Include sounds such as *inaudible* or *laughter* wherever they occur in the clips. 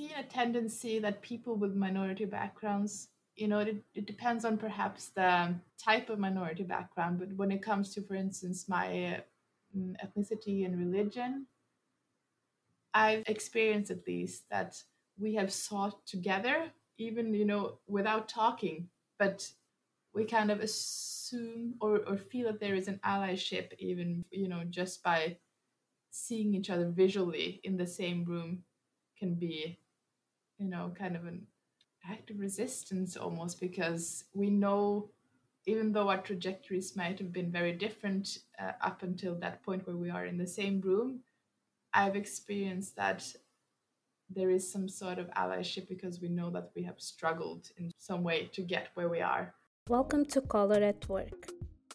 seen a tendency that people with minority backgrounds you know it, it depends on perhaps the type of minority background but when it comes to for instance my uh, ethnicity and religion i've experienced at least that we have sought together even you know without talking but we kind of assume or, or feel that there is an allyship even you know just by seeing each other visually in the same room can be you know kind of an act of resistance almost because we know even though our trajectories might have been very different uh, up until that point where we are in the same room i've experienced that there is some sort of allyship because we know that we have struggled in some way to get where we are. Welcome to color at work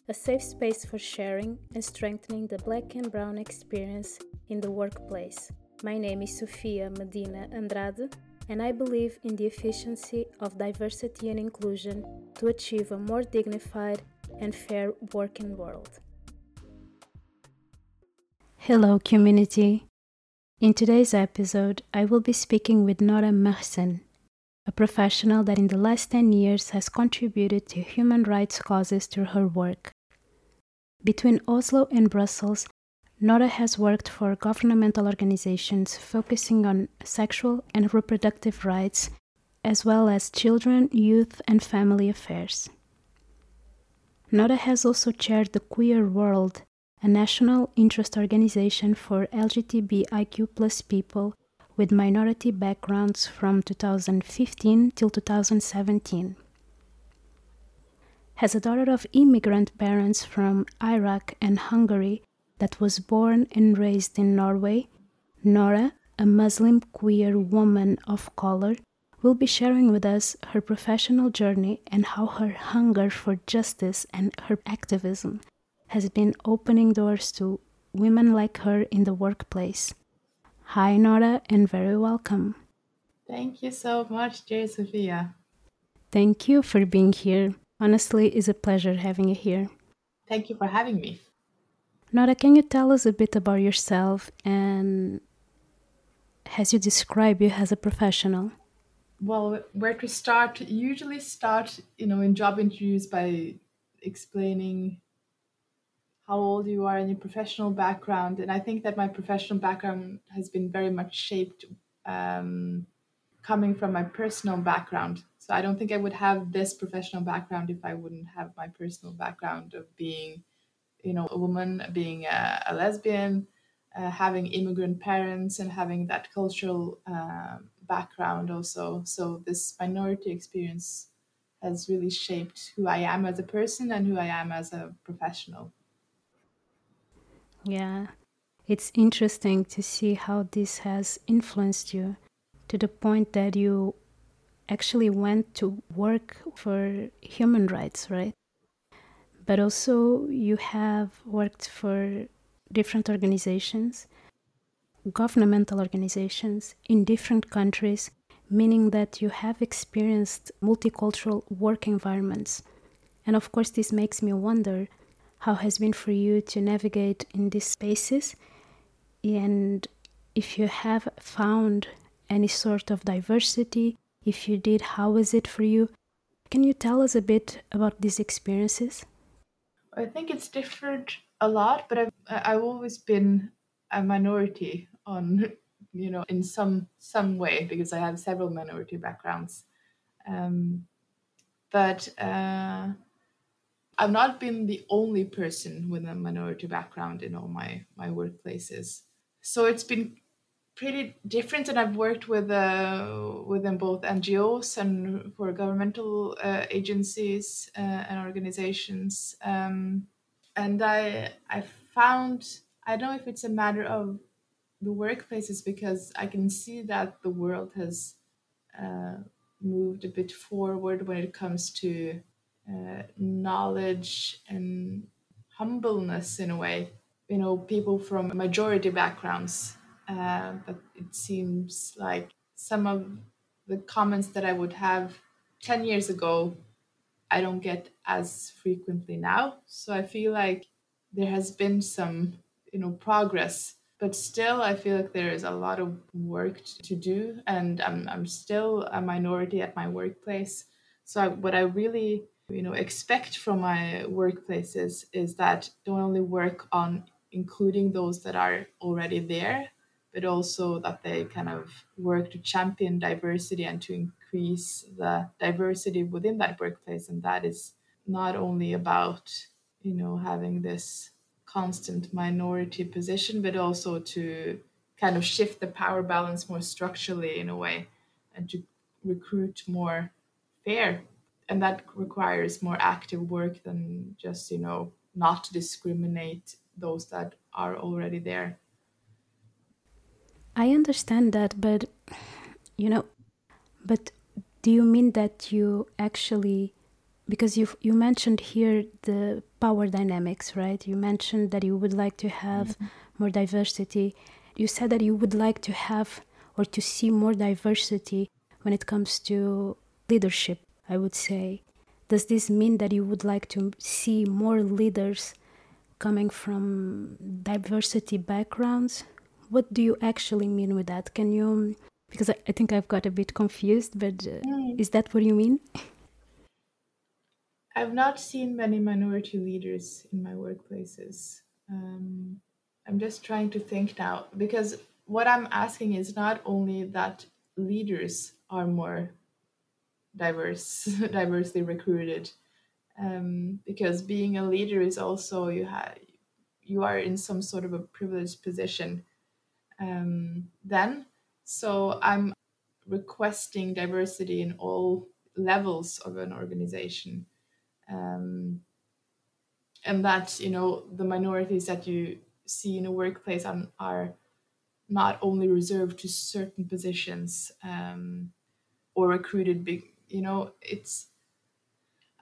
a safe space for sharing and strengthening the black and brown experience in the workplace. My name is sofia medina andrade and I believe in the efficiency of diversity and inclusion to achieve a more dignified and fair working world. Hello, community. In today's episode, I will be speaking with Nora Mehsen, a professional that in the last 10 years has contributed to human rights causes through her work. Between Oslo and Brussels, Nora has worked for governmental organizations focusing on sexual and reproductive rights, as well as children, youth, and family affairs. Nora has also chaired the Queer World, a national interest organization for LGBTIQ people with minority backgrounds from 2015 till 2017. As a daughter of immigrant parents from Iraq and Hungary, that was born and raised in Norway, Nora, a Muslim queer woman of color, will be sharing with us her professional journey and how her hunger for justice and her activism has been opening doors to women like her in the workplace. Hi, Nora, and very welcome. Thank you so much, dear Sofia. Thank you for being here. Honestly, it's a pleasure having you here. Thank you for having me. Nora, can you tell us a bit about yourself and as you describe you as a professional? Well, where to start? Usually start, you know, in job interviews by explaining how old you are and your professional background. And I think that my professional background has been very much shaped um, coming from my personal background. So I don't think I would have this professional background if I wouldn't have my personal background of being you know a woman being a, a lesbian uh, having immigrant parents and having that cultural uh, background also. So this minority experience has really shaped who i am as a person and who i am as a professional. Yeah. It's interesting to see how this has influenced you to the point that you actually went to work for human rights right but also you have worked for different organizations, governmental organizations in different countries, meaning that you have experienced multicultural work environments. And of course, this makes me wonder how has been for you to navigate in these spaces. And if you have found any sort of diversity if you did how was it for you? Can you tell us a bit about these experiences I think it's differed a lot, but I've I've always been a minority on you know in some some way because I have several minority backgrounds. Um, but uh, I've not been the only person with a minority background in all my my workplaces. So it's been pretty different, and I've worked with uh, within both NGOs and for governmental uh, agencies uh, and organizations. Um, and I I found I don't know if it's a matter of the workplaces because I can see that the world has uh, moved a bit forward when it comes to uh, knowledge and humbleness in a way. You know, people from majority backgrounds uh, but it seems like some of the comments that I would have 10 years ago, I don't get as frequently now. So I feel like there has been some, you know, progress but still i feel like there is a lot of work to do and i'm, I'm still a minority at my workplace so I, what i really you know expect from my workplaces is that don't only work on including those that are already there but also that they kind of work to champion diversity and to increase the diversity within that workplace and that is not only about you know having this constant minority position, but also to kind of shift the power balance more structurally in a way and to recruit more fair. And that requires more active work than just, you know, not to discriminate those that are already there. I understand that, but you know, but do you mean that you actually because you you mentioned here the power dynamics, right? You mentioned that you would like to have mm-hmm. more diversity. You said that you would like to have or to see more diversity when it comes to leadership, I would say. Does this mean that you would like to see more leaders coming from diversity backgrounds? What do you actually mean with that? Can you, because I, I think I've got a bit confused, but uh, mm. is that what you mean? *laughs* I've not seen many minority leaders in my workplaces. Um, I'm just trying to think now because what I'm asking is not only that leaders are more diverse, *laughs* diversely recruited, um, because being a leader is also you have you are in some sort of a privileged position. Um, then, so I'm requesting diversity in all levels of an organization. Um, and that you know the minorities that you see in a workplace are, are not only reserved to certain positions um, or recruited big you know it's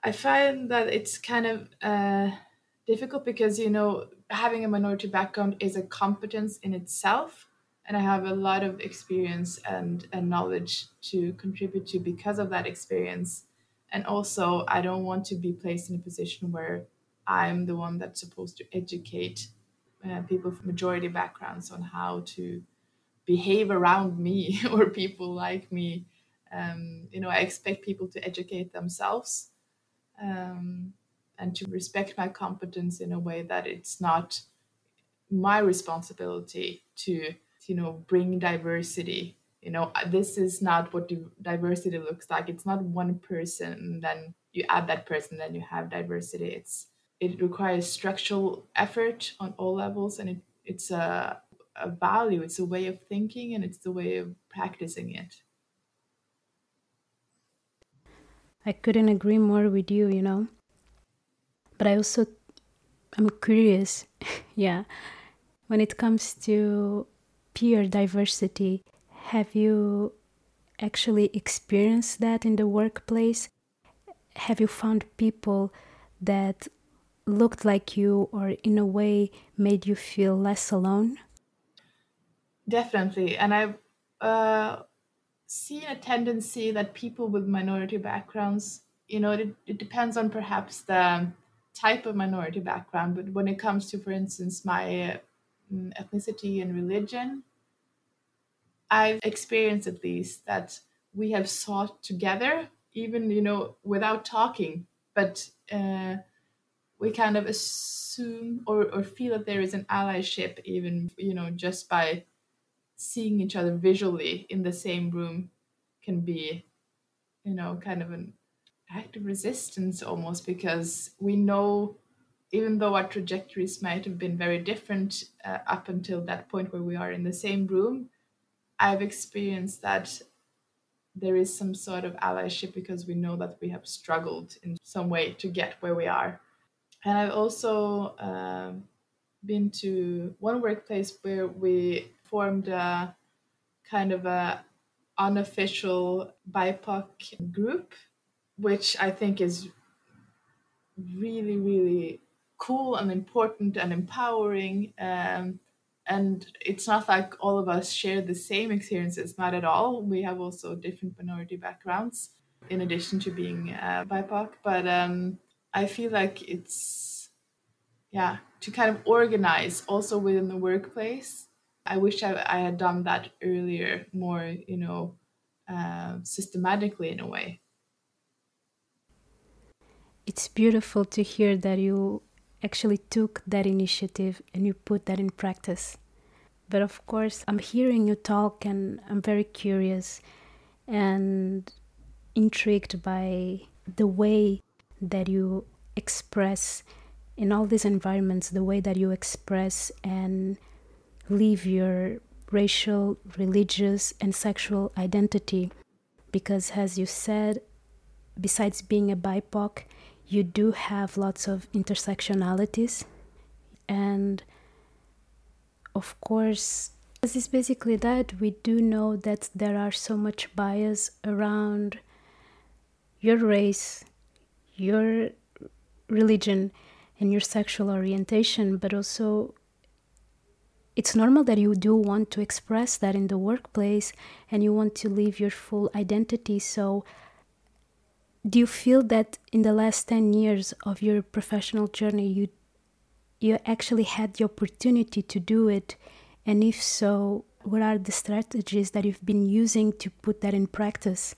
i find that it's kind of uh, difficult because you know having a minority background is a competence in itself and i have a lot of experience and, and knowledge to contribute to because of that experience. And also i don't want to be placed in a position where i'm the one that's supposed to educate uh, people from majority backgrounds on how to behave around me *laughs* or people like me. Um, you know i expect people to educate themselves. Um, and to respect my competence in a way that it's not my responsibility to you know bring diversity. You know uh, this is not what diversity looks like. It's not one person then you add that person then you have diversity. It's it requires structural effort on all levels and it, it's a, a value. It's a way of thinking and it's the way of practicing it. I couldn't agree more with you you know but i also i'm curious *laughs* yeah when it comes to peer diversity have you actually experienced that in the workplace? Have you found people that looked like you or in a way made you feel less alone? Definitely. And I've uh, seen a tendency that people with minority backgrounds, you know, it, it depends on perhaps the type of minority background, but when it comes to, for instance, my uh, ethnicity and religion, I've experienced at least that we have sought together, even you know without talking, but uh, we kind of assume or, or feel that there is an allyship, even you know just by seeing each other visually in the same room, can be you know kind of an act of resistance almost because we know even though our trajectories might have been very different uh, up until that point where we are in the same room I've experienced that there is some sort of allyship because we know that we have struggled in some way to get where we are. And I've also uh, been to one workplace where we formed a kind of a unofficial BIPOC group, which I think is really, really cool and important and empowering. Um, and it's not like all of us share the same experiences not at all we have also different minority backgrounds in addition to being uh, bipoc but um, i feel like it's yeah to kind of organize also within the workplace I wish I, I had done that earlier, more, you know, uh, systematically in a way. It's beautiful to hear that you actually took that initiative and you put that in practice. But of course, I'm hearing you talk and I'm very curious and intrigued by the way that you express in all these environments, the way that you express and live your racial, religious, and sexual identity. Because, as you said, besides being a BIPOC, you do have lots of intersectionalities. And of course, this is basically that. We do know that there are so much bias around your race, your religion, and your sexual orientation, but also it's normal that you do want to express that in the workplace and you want to live your full identity. So, do you feel that in the last 10 years of your professional journey, you, you actually had the opportunity to do it? And if so, what are the strategies that you've been using to put that in practice?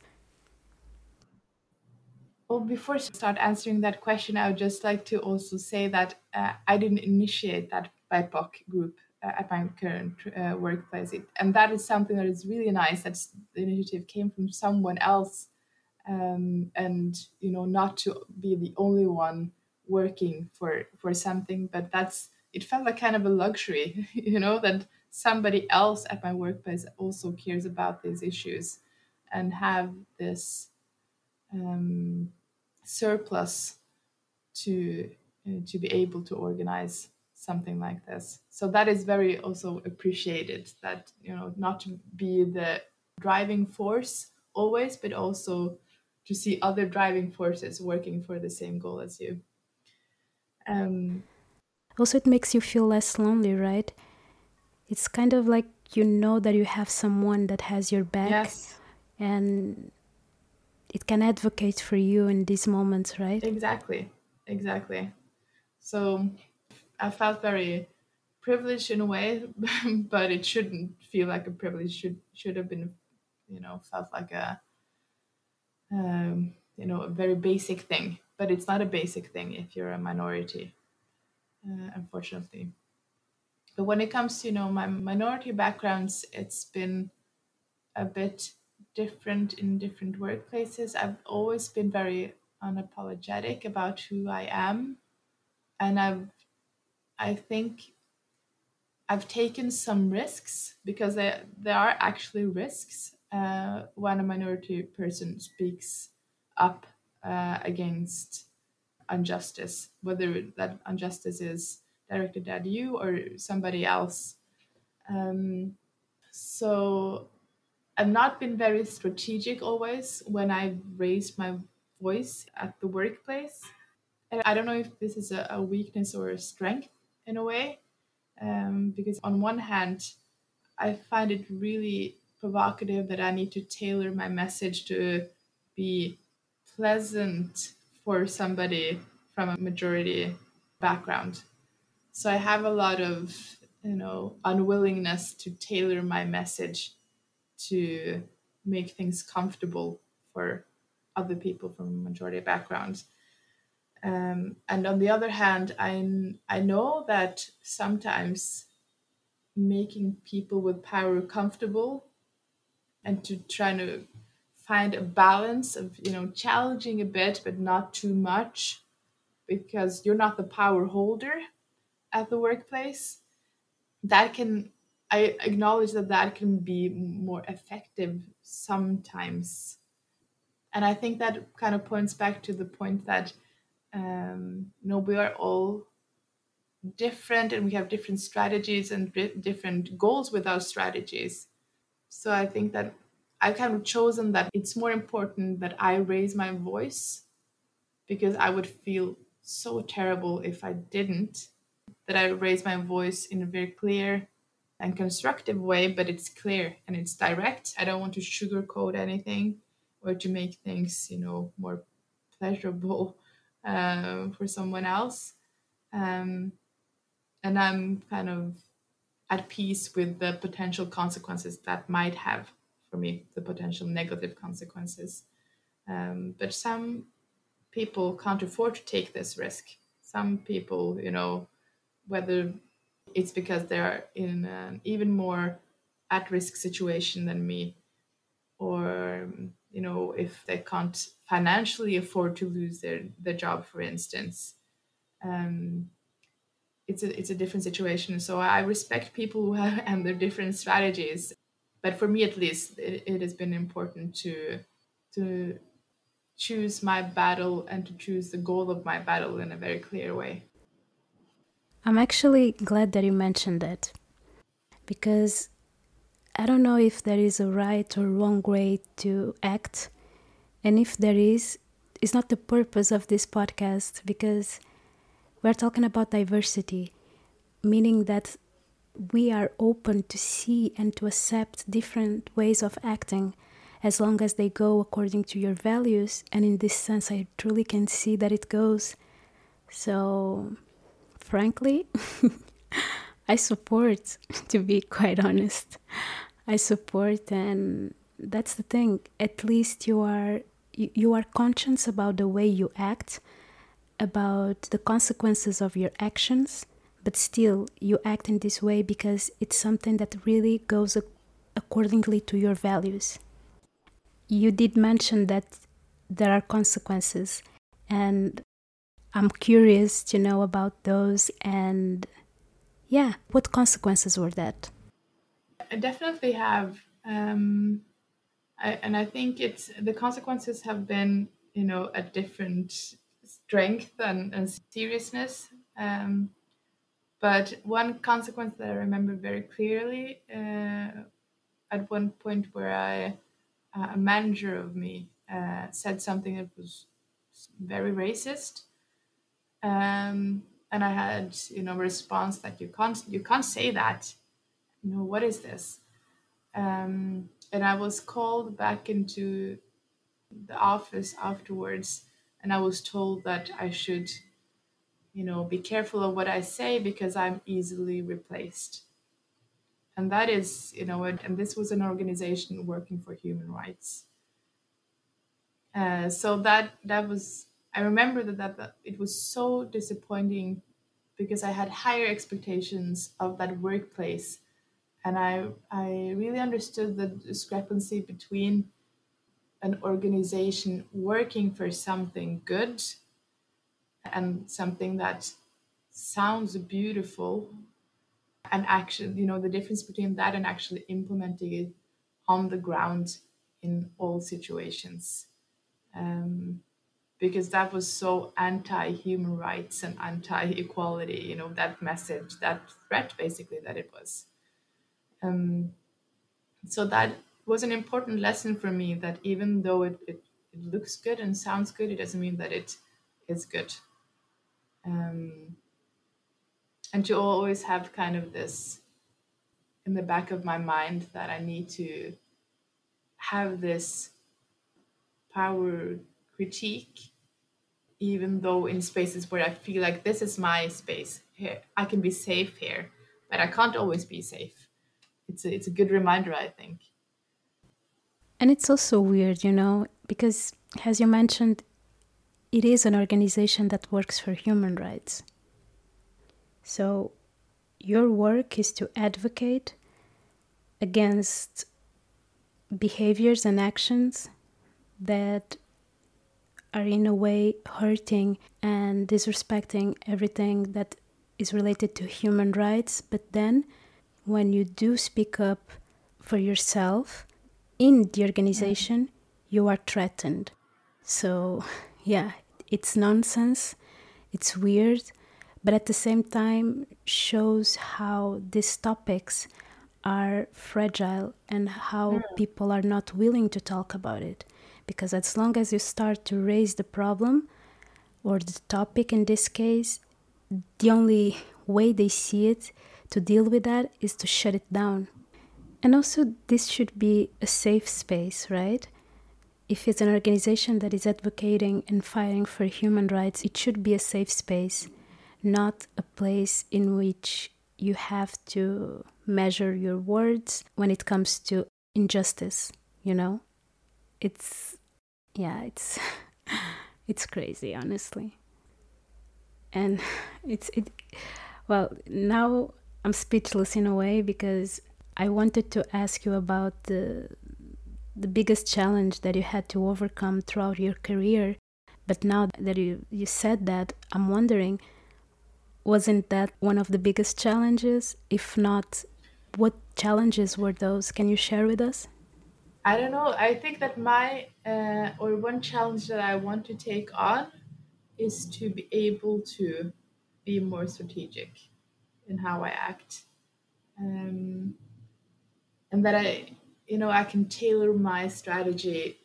Well, before I start answering that question, I would just like to also say that uh, I didn't initiate that BIPOC group uh, at my current uh, workplace. It, and that is something that is really nice that the initiative came from someone else um, and, you know, not to be the only one working for, for something, but that's, it felt like kind of a luxury, *laughs* you know, that somebody else at my workplace also cares about these issues and have this um, surplus to uh, to be able to organize something like this. So that is very also appreciated that, you know, not to be the driving force always, but also to see other driving forces working for the same goal as you. Um, also, it makes you feel less lonely, right? It's kind of like you know that you have someone that has your back. Yes. And it can advocate for you in these moments, right? Exactly. Exactly. So I felt very privileged in a way, *laughs* but it shouldn't feel like a privilege. Should should have been, you know, felt like a, um, you know, a very basic thing. But it's not a basic thing if you're a minority, uh, unfortunately. But when it comes to you know my minority backgrounds, it's been a bit different in different workplaces. I've always been very unapologetic about who I am, and I've I think I've taken some risks because there, there are actually risks uh, when a minority person speaks up uh, against injustice, whether that injustice is directed at you or somebody else. Um, so I've not been very strategic always when I've raised my voice at the workplace. And I don't know if this is a, a weakness or a strength, in a way. Um, because on one hand, I find it really provocative that I need to tailor my message to be pleasant for somebody from a majority background. So I have a lot of, you know, unwillingness to tailor my message to make things comfortable for other people from majority backgrounds. Um, and on the other hand, I, I know that sometimes making people with power comfortable and to try to find a balance of you know challenging a bit but not too much because you're not the power holder at the workplace. That can i acknowledge that that can be more effective sometimes. And i think that kind of points back to the point that um, you know we are all different and we have different strategies and different goals with our strategies so i think that i've kind of chosen that it's more important that i raise my voice because i would feel so terrible if i didn't that i raise my voice in a very clear and constructive way but it's clear and it's direct i don't want to sugarcoat anything or to make things you know more pleasurable uh, for someone else. Um, and I'm kind of at peace with the potential consequences that might have for me, the potential negative consequences. Um, but some people can't afford to take this risk. Some people, you know, whether it's because they're in an even more at risk situation than me, or, you know, if they can't financially afford to lose their, their job, for instance. Um, it's a it's a different situation. So I respect people who have *laughs* and their different strategies, but for me at least, it, it has been important to to choose my battle and to choose the goal of my battle in a very clear way. I'm actually glad that you mentioned that because I don't know if there is a right or wrong way to act. And if there is, it's not the purpose of this podcast because we're talking about diversity, meaning that we are open to see and to accept different ways of acting as long as they go according to your values. And in this sense, I truly can see that it goes. So, frankly, *laughs* I support, *laughs* to be quite honest. I support, and that's the thing. At least you are you are conscious about the way you act about the consequences of your actions, but still you act in this way because it's something that really goes accordingly to your values. You did mention that there are consequences, and I'm curious to know about those. And yeah, what consequences were that? I definitely have. Um, I, and I think it's the consequences have been, you know, at different strength and, and seriousness. Um, but one consequence that I remember very clearly uh, at one point where I, uh, a manager of me uh, said something that was very racist. Um, and I had, you know, response that you can't, you can't say that. You know, what is this? Um, and I was called back into the office afterwards and I was told that I should, you know, be careful of what I say because I'm easily replaced. And that is, you know, and this was an organization working for human rights. Uh, so that that was, I remember that, that that it was so disappointing because I had higher expectations of that workplace, and I I really understood the discrepancy between an organization working for something good and something that sounds beautiful and actually you know the difference between that and actually implementing it on the ground in all situations. Um, because that was so anti-human rights and anti-equality you know that message that threat basically that it was. Um, so that was an important lesson for me that even though it, it, it looks good and sounds good, it doesn't mean that it is good. Um, and to always have kind of this in the back of my mind that I need to have this power critique, even though in spaces where I feel like this is my space here, I can be safe here, but I can't always be safe. It's a, it's a good reminder, I think. And it's also weird, you know, because as you mentioned, it is an organization that works for human rights. So your work is to advocate against behaviors and actions that are in a way hurting and disrespecting everything that is related to human rights. But then when you do speak up for yourself, in the organization, you are threatened. So, *laughs* yeah, it's nonsense, it's weird, but at the same time shows how these topics are fragile and how yeah. people are not willing to talk about it. Because as long as you start to raise the problem or the topic in this case, the only way they see it to deal with that is to shut it down and also, this should be a safe space, right? If it's an organization that is advocating and fighting for human rights, it should be a safe space, not a place in which you have to measure your words when it comes to injustice, you know? It's yeah, it's *laughs* it's crazy, honestly. And *laughs* it's it well, now I'm speechless in a way because I wanted to ask you about the the biggest challenge that you had to overcome throughout your career. But now that you, you said that, I'm wondering wasn't that one of the biggest challenges? If not, what challenges were those? Can you share with us? I don't know. I think that my, uh, or one challenge that I want to take on is to be able to be more strategic in how I act. Um, and that I, you know, I can tailor my strategy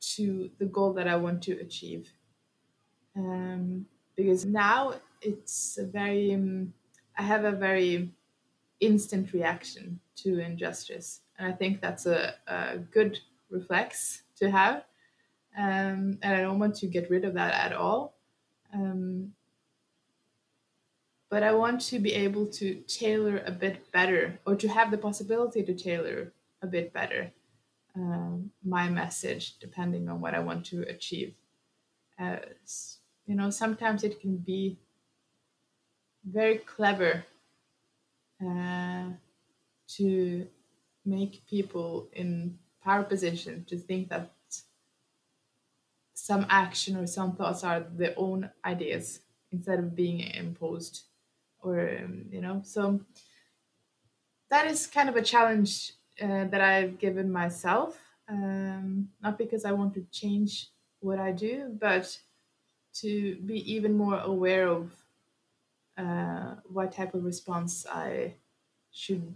to the goal that I want to achieve. Um, because now it's a very, um, I have a very instant reaction to injustice. And I think that's a, a good reflex to have. Um, and I don't want to get rid of that at all. Um, but I want to be able to tailor a bit better or to have the possibility to tailor a bit better um, my message depending on what I want to achieve. You know, sometimes it can be very clever uh, to make people in power position to think that some action or some thoughts are their own ideas instead of being imposed or um, you know so that is kind of a challenge uh, that i've given myself um, not because i want to change what i do but to be even more aware of uh, what type of response i should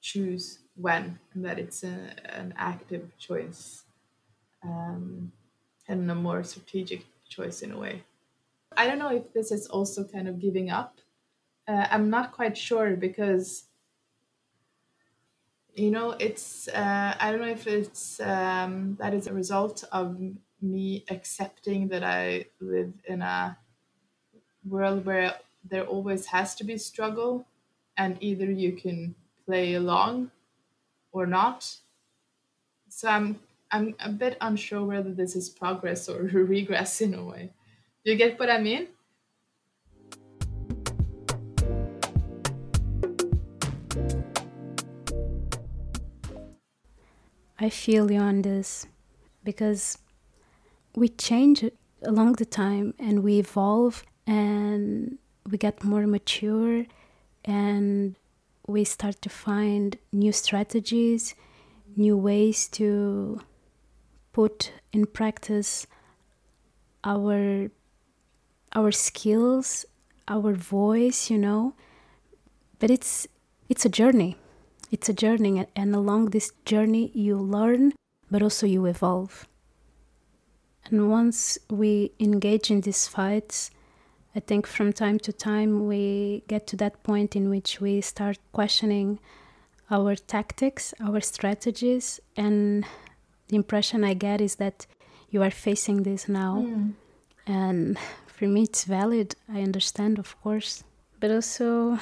choose when and that it's a, an active choice um, and a more strategic choice in a way. I don't know if this is also kind of giving up uh, I'm not quite sure because you know it's uh, I don't know if it's um, that is a result of me accepting that I live in a world where there always has to be struggle and either you can play along or not. So i'm i'm a bit unsure whether this is progress or *laughs* regress in a way. You get what i mean I feel you on this because we change along the time and we evolve and we get more mature and we start to find new strategies, new ways to put in practice our our skills, our voice, you know. But it's it's a journey it's a journey, and along this journey, you learn, but also you evolve. And once we engage in these fights, I think from time to time we get to that point in which we start questioning our tactics, our strategies, and the impression I get is that you are facing this now. Mm. And for me, it's valid. I understand, of course. But also,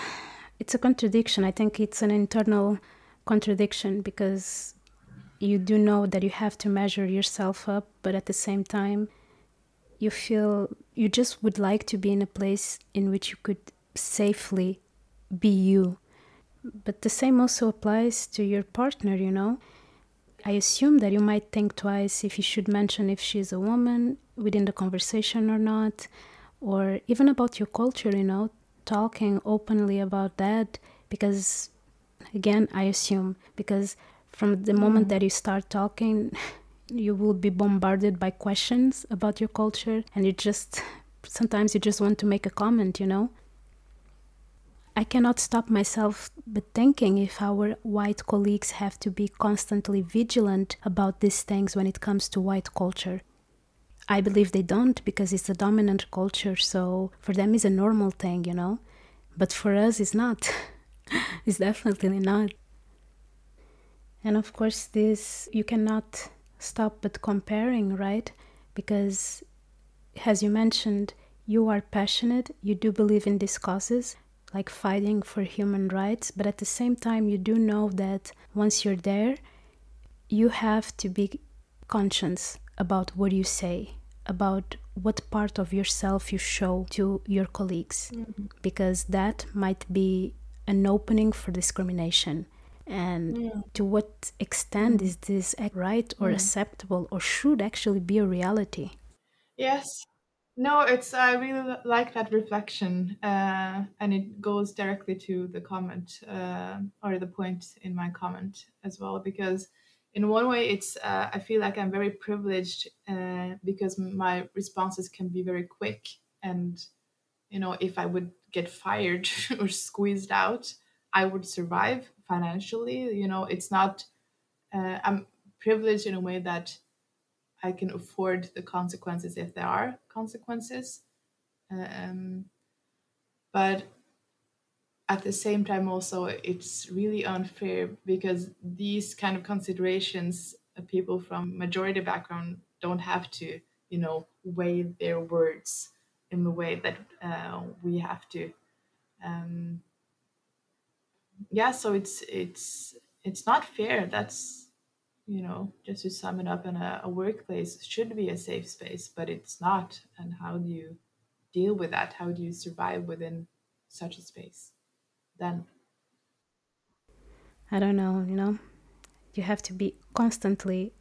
it's a contradiction. I think it's an internal contradiction because you do know that you have to measure yourself up, but at the same time, you feel you just would like to be in a place in which you could safely be you. But the same also applies to your partner, you know. I assume that you might think twice if you should mention if she's a woman within the conversation or not, or even about your culture, you know talking openly about that because again i assume because from the moment mm. that you start talking *laughs* you will be bombarded by questions about your culture and you just sometimes you just want to make a comment you know i cannot stop myself but thinking if our white colleagues have to be constantly vigilant about these things when it comes to white culture I believe they don't because it's a dominant culture, so for them it's a normal thing, you know. But for us it's not. *laughs* it's definitely not. And of course this you cannot stop but comparing, right? Because as you mentioned, you are passionate, you do believe in these causes. like fighting for human rights, but at the same time, you do know that once you're there, you have to be conscious about what you say, about what part of yourself you show to your colleagues, mm-hmm. because that might be an opening for discrimination. And yeah. to what extent is this right or mm-hmm. acceptable or should actually be a reality? Yes, no, it's I really like that reflection, uh, and it goes directly to the comment uh, or the point in my comment as well. Because in one way, it's uh, I feel like I'm very privileged uh, because my responses can be very quick, and you know, if I would get fired *laughs* or squeezed out, I would survive financially. You know, it's not. Uh, I'm privileged in a way that I can afford the consequences if there are consequences. Um, but at the same time, also, it's really unfair because these kind of considerations, uh, people from majority background don't have to, you know, weigh their words in the way that uh, we have to. Um, yeah, so it's it's it's not fair. That's you know, just to sum it up, in a, a workplace should be a safe space, but it's not. And how do you deal with that? How do you survive within such a space then? I don't know, you know, you have to be constantly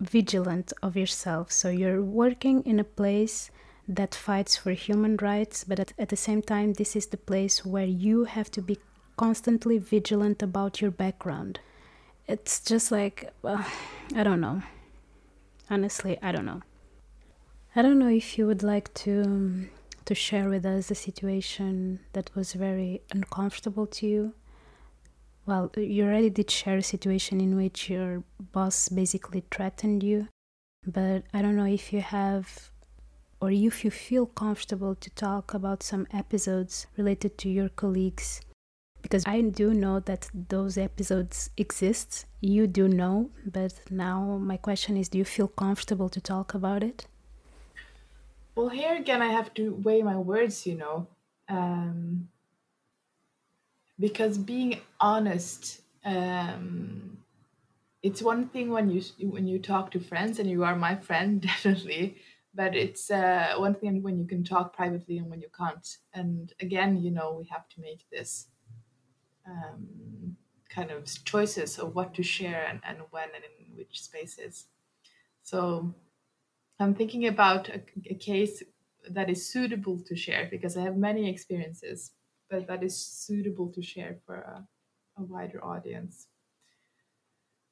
vigilant of yourself. So you're working in a place that fights for human rights, but at, at the same time, this is the place where you have to be constantly vigilant about your background it's just like well, I don't know. Honestly, I don't know. I don't know if you would like to um, to share with us a situation that was very uncomfortable to you. Well, you already did share a situation in which your boss basically threatened you, but I don't know if you have or if you feel comfortable to talk about some episodes related to your colleagues because I do know that those episodes exist. You do know, but now my question is do you feel comfortable to talk about it? Well, here again, I have to weigh my words, you know. Um, because being honest, um, it's one thing when you when you talk to friends, and you are my friend, *laughs* definitely. But it's uh, one thing when you can talk privately and when you can't. And again, you know, we have to make this um, kind of choices of what to share and, and when and in which spaces. So I'm thinking about a, a case that is suitable to share because I have many experiences, but that is suitable to share for a, a wider audience.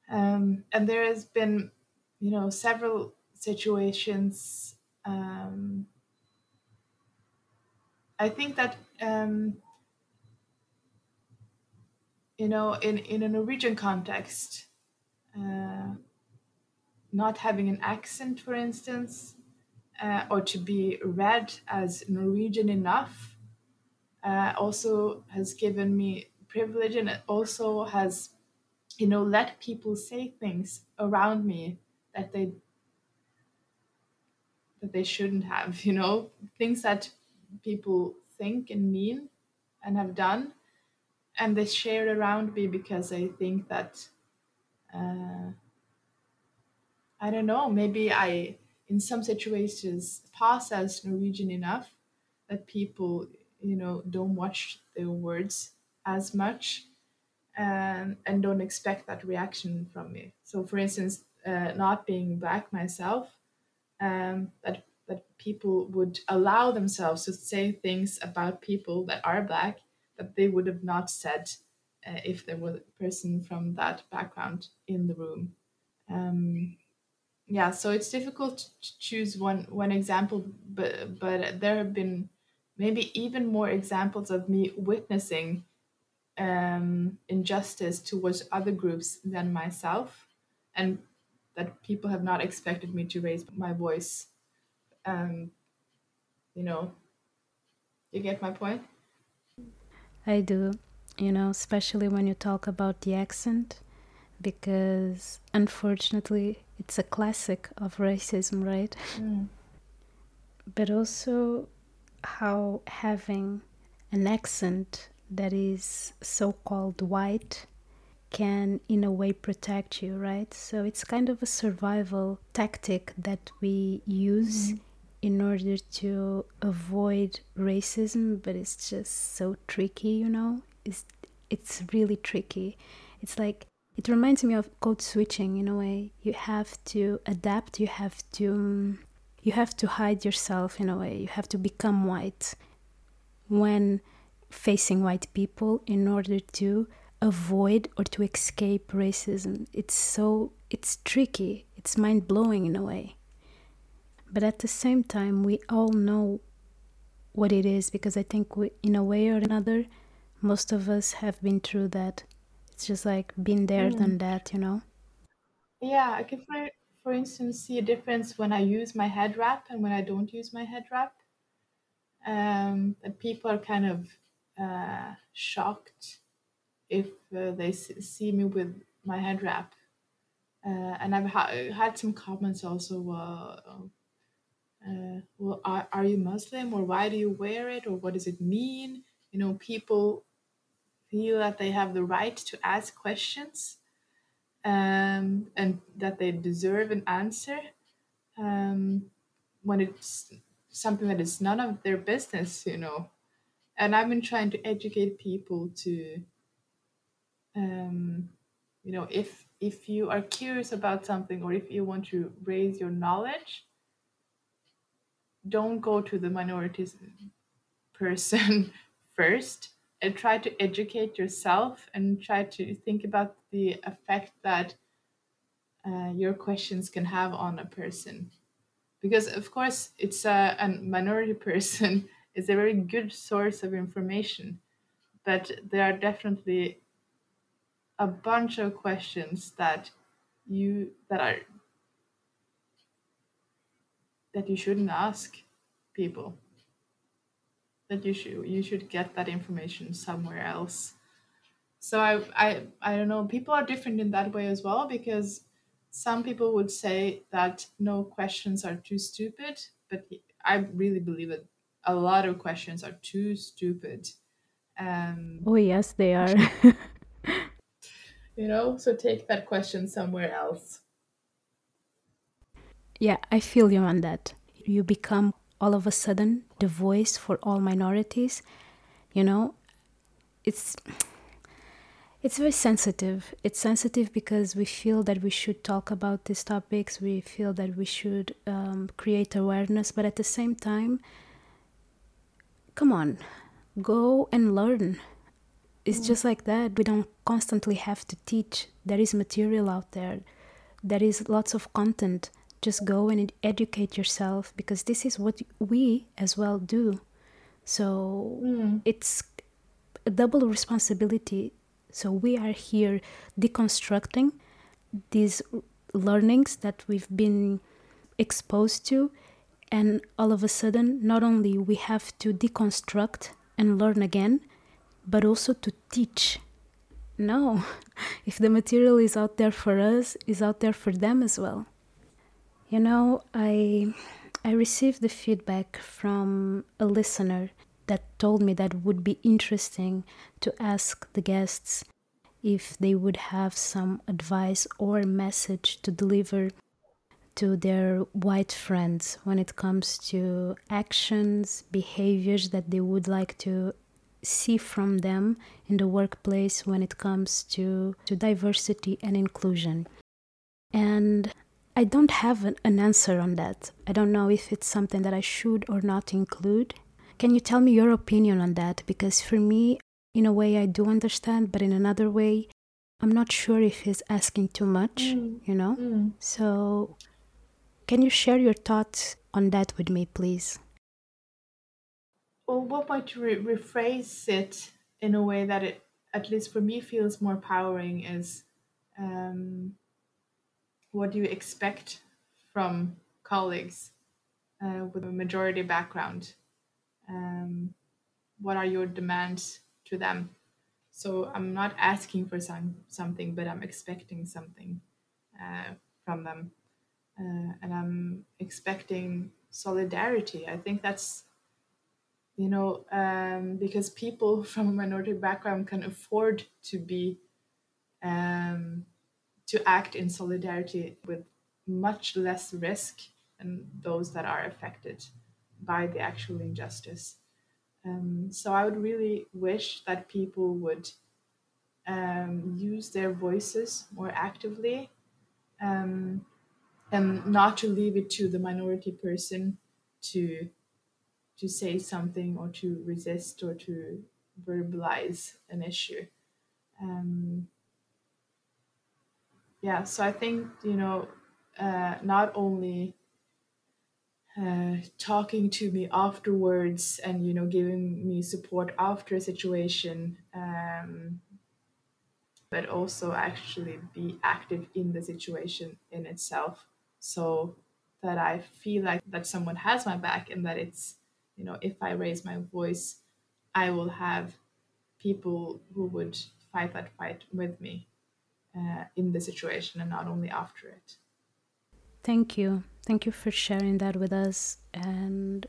Um, and there has been, you know, several situations. Um, I think that um, you know, in, in a Norwegian context, uh, not having an accent, for instance, uh, or to be read as Norwegian enough, uh, also has given me privilege and it also has, you know, let people say things around me that they that they shouldn't have, *laughs* you know, things that people think and mean and have done. And they share around me because I think that uh, I don't know maybe I in some situations pass as Norwegian enough that people you know don't watch their words as much and, um, and don't expect that reaction from me. So for instance, uh, not being black myself, um, that that people would allow themselves to say things about people that are black that they would have not said uh, if there was a person from that background in the room. Um, yeah, so it's difficult to choose one one example, but but there have been maybe even more examples of me witnessing um, injustice towards other groups than myself, and that people have not expected me to raise my voice. Um, you know, you get my point. I do, you know, especially when you talk about the accent, because unfortunately it's a classic of racism, right? Mm. But also how having an accent that is so called white can, in a way, protect you, right? So it's kind of a survival tactic that we use mm-hmm. in order to avoid racism, but it's just so tricky, you know? It's, it's really tricky. It's like, it reminds me of code switching in a way. You have to adapt, you have to. You have to hide yourself in a way. You have to become white when facing white people in order to avoid or to escape racism. It's so it's tricky. It's mind-blowing in a way. But at the same time, we all know what it is because I think we, in a way or another, most of us have been through that. It's just like been there, mm. done that, you know. Yeah, I can for for instance, see a difference when I use my head wrap and when I don't use my head wrap. Um, that people are kind of uh, shocked if uh, they see me with my head wrap. Uh, and I've ha- had some comments also. Uh, well, are, are you Muslim or why do you wear it or what does it mean? You know, people feel that they have the right to ask questions um, and that they deserve an answer um, when it's something that is none of their business, you know. And I've been trying to educate people to, um, you know, if if you are curious about something or if you want to raise your knowledge, don't go to the minorities person *laughs* first try to educate yourself and try to think about the effect that uh, your questions can have on a person. Because of course it's a, a minority *laughs* person is a very good source of information but there are definitely a bunch of questions that you that are that you shouldn't ask people that you should you should get that information somewhere else. So I, I i don't know people are different in that way as well because some people would say that no questions are too stupid but i really believe that a lot of questions are too stupid um oh yes they are. *laughs* *laughs* You know so take that question somewhere else. Yeah i feel you on that. You become all of a sudden the voice for all minorities you know it's it's very sensitive. It's sensitive because we feel that we should talk about these topics. We feel that we should um, create awareness. But at the same time come on go and learn. It's just like that. We don't constantly have to teach. There is material out there. There is lots of content just go and educate yourself because this is what we as well do. So mm. it's a double responsibility. So we are here deconstructing these learnings that we've been exposed to and all of a sudden not only we have to deconstruct and learn again but also to teach. No *laughs* if the material is out there for us is out there for them as well you know, I I received the feedback from a listener that told me that would be interesting to ask the guests if they would have some advice or message to deliver to their white friends when it comes to actions, behaviors that they would like to see from them in the workplace when it comes to, to diversity and inclusion. And I don't have an, an answer on that. I don't know if it's something that I should or not include. Can you tell me your opinion on that? Because for me, in a way, I do understand, but in another way, I'm not sure if he's asking too much, mm. you know? Mm. So, can you share your thoughts on that with me, please? Well, what might you re- rephrase it in a way that it, at least for me, feels more powering is um, what do you expect from colleagues uh, with a majority background? Um, what are your demands to them? So I'm not asking for some something, but I'm expecting something uh, from them, uh, and I'm expecting solidarity. I think that's you know, um, because people *laughs* from a minority background can afford to be um, to act in solidarity with much less risk than those that are affected by the actual injustice. Um, so I would really wish that people would um, use their voices more actively um, and not to leave it to the minority person to to say something or to resist or to verbalize an issue. Um, yeah, so I think you know uh, not only uh, talking to me afterwards and you know giving me support after a situation um, but also actually be active in the situation in itself. So that i feel like that someone has my back and that it's you know if i raise my voice i will have people who would fight that fight with me uh, in the situation and not only after it thank you thank you for sharing that with us and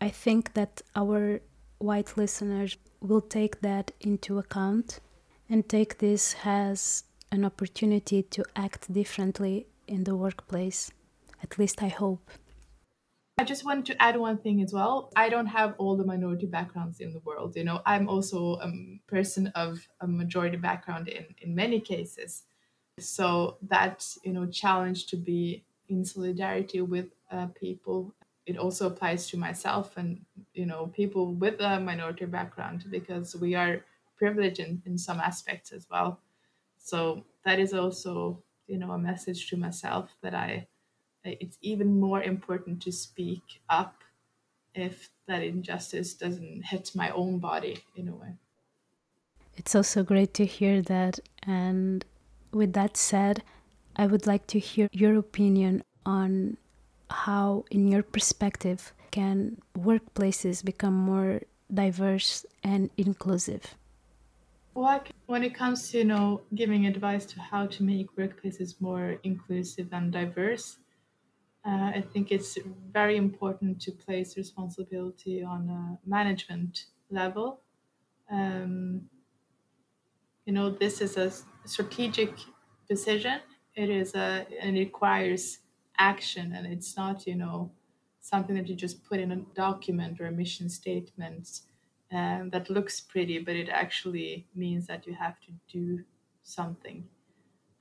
i think that our white listeners will take that into account and take this as an opportunity to act differently in the workplace. At least I hope. I just wanted to add one thing as well. I don't have all the minority backgrounds in the world. You know, I'm also a person of a majority background in, in many cases. So that, you know, challenge to be in solidarity with uh, people, it also applies to myself and, you know, people with a minority background because we are privileged in, in some aspects as well. So that is also, you know, a message to myself that I it's even more important to speak up if that injustice doesn't hit my own body in a way. It's also great to hear that. And with that said, I would like to hear your opinion on how, in your perspective, can workplaces become more diverse and inclusive? Like when it comes to you know giving advice to how to make workplaces more inclusive and diverse, uh, I think it's very important to place responsibility on a management level. Um, you know, this is a strategic decision. It is a and requires action, and it's not you know something that you just put in a document or a mission statement um, that looks pretty, but it actually means that you have to do something,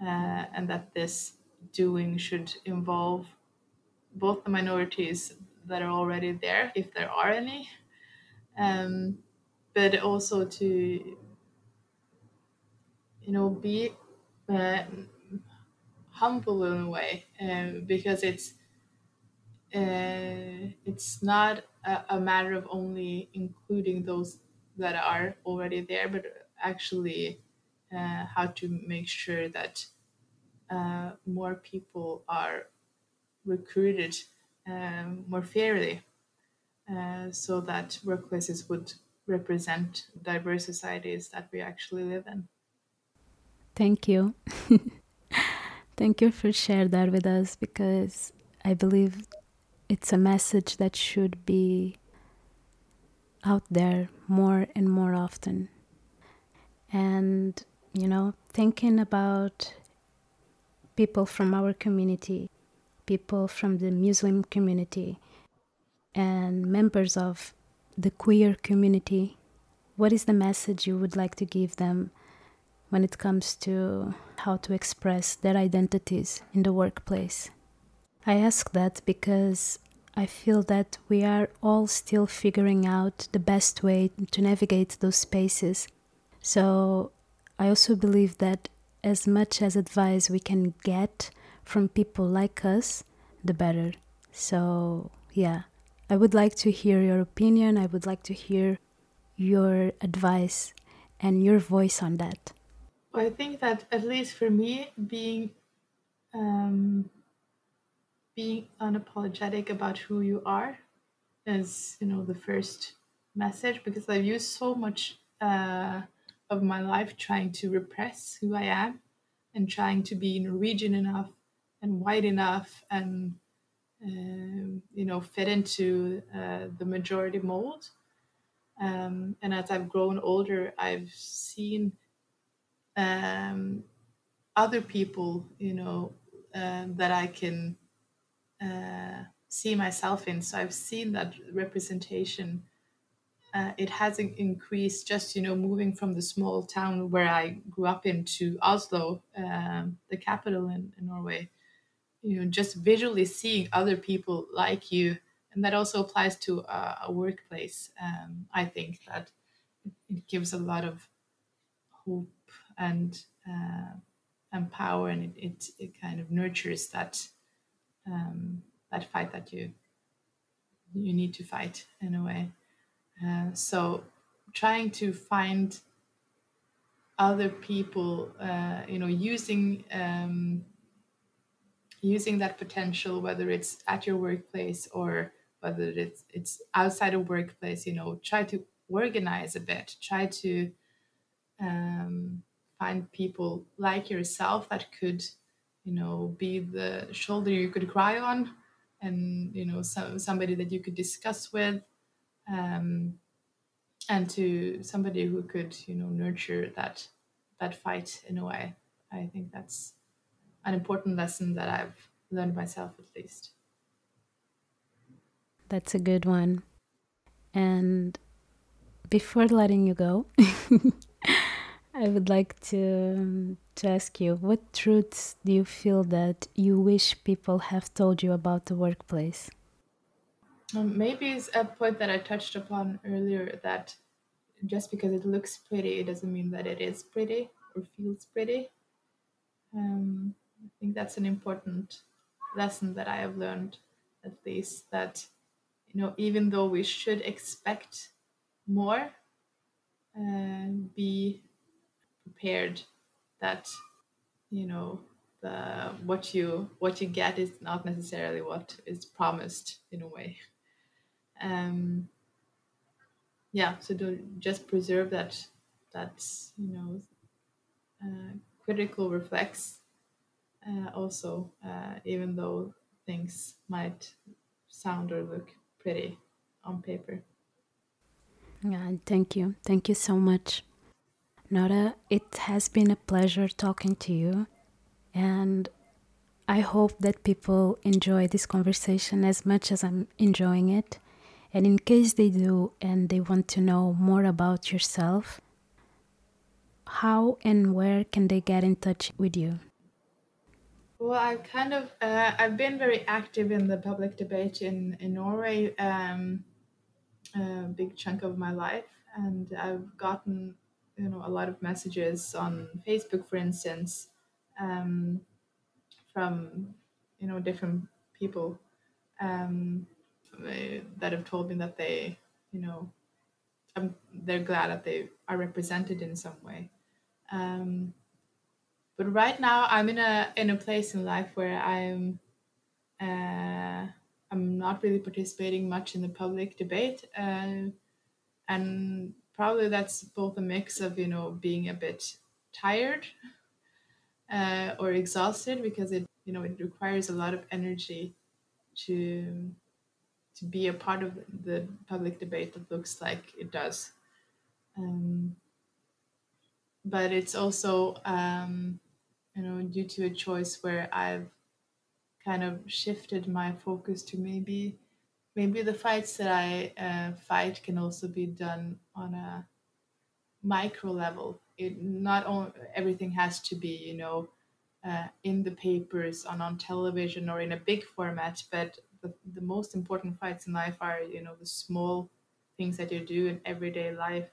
uh, and that this doing should involve both the minorities that are already there, if there are any, um, but also to you know be uh, humble in a way, um, because it's uh, it's not a, a, matter of only including those that are already there, but actually uh, how to make sure that uh, more people are recruited um, more fairly uh, so that workplaces would represent diverse societies that we actually live in. Thank you. *laughs* Thank you for sharing that with us because I believe it's a message that should be out there more and more often. And, you know, thinking about people from our community, people from the Muslim community, and members of the queer community, what is the message you would like to give them when it comes to how to express their identities in the workplace? I ask that because I feel that we are all still figuring out the best way to navigate those spaces. So I also believe that as much as advice we can get from people like us, the better. So, yeah, I would like to hear your opinion. I would like to hear your advice and your voice on that. I think that at least for me, being um, being unapologetic about who you are is you know the first message because i've used so much uh, of my life trying to repress who i am and trying to be norwegian enough and white enough and uh, you know fit into uh, the majority mold Um, and as I've grown older, I've seen um, other people, you know, uh, that I can uh, see myself in. So I've seen that representation. Uh, it has increased just, you know, moving from the small town where I grew up into Oslo, um, the capital in, in Norway. You know, just visually seeing other people like you and that also applies to a, a workplace. Um, I think that it gives a lot of hope and uh, and power, and it, it, it kind of nurtures that um, that fight that you you need to fight in a way. Uh, so trying to find other people, uh, you know, using um, using that potential, whether it's at your workplace or whether it's it's outside of workplace you know try to organize a bit. Try to um, find people like yourself that could you know be the shoulder you could cry on and you know so, somebody that you could discuss with um, and to somebody who could you know nurture that that fight in a way. I think that's an important lesson that i've learned myself at least that's a good one. And before letting you go, *laughs* I would like to to ask you what truths do you feel that you wish people have told you about the workplace? Um, maybe it's a point that I touched upon earlier that just because it looks pretty, it doesn't mean that it is pretty or feels pretty. Um, I think that's an important lesson that I have learned, at least that you know, even though we should expect more, uh, be prepared that you know the what you what you get is not necessarily what is promised in a way. Um, yeah, so to just preserve that that you know uh, critical reflex uh, also, uh, even though things might sound or look pretty on paper. Yeah, thank you. Thank you so much. Nora, it has been a pleasure talking to you. And I hope that people enjoy this conversation as much as I'm enjoying it. And in case they do and they want to know more about yourself, how and where can they get in touch with you? Well, I've kind of uh, I've been very active in the public debate in in Norway um, a big chunk of my life, and I've gotten you know a lot of messages on Facebook, for instance, um, from you know different people um, that have told me that they you know I'm, they're glad that they are represented in some way. Um, but right now i'm in a in a place in life where i'm uh, i'm not really participating much in the public debate uh, and probably that's both a mix of you know being a bit tired uh, or exhausted because it you know it requires a lot of energy to to be a part of the public debate that looks like it does. Um, but it's also um, you know, due to a choice where I've kind of shifted my focus to maybe maybe the fights that I uh, fight can also be done on a micro level. It not only everything has to be you know uh, in the papers on on television or in a big format, but the, the most important fights in life are you know the small things that you do in everyday life,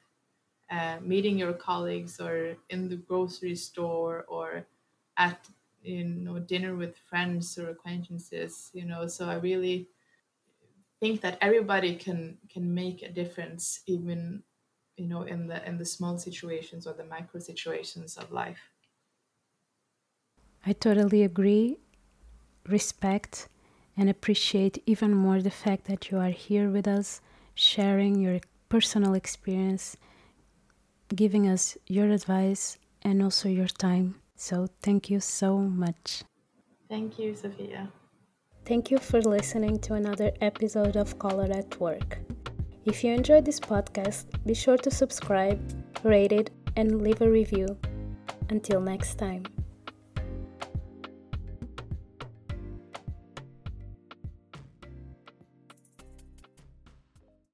uh, meeting your colleagues or in the grocery store or at you know dinner with friends or acquaintances you know so i really think that everybody can can make a difference even you know in the in the small situations or the micro situations of life. I totally agree. Respect and appreciate even more the fact that you are here with us sharing your personal experience giving us your advice and also your time so thank you so much. Thank you, Sofia. Thank you for listening to another episode of Colour at Work. If you enjoyed this podcast, be sure to subscribe, rate it, and leave a review. Until next time.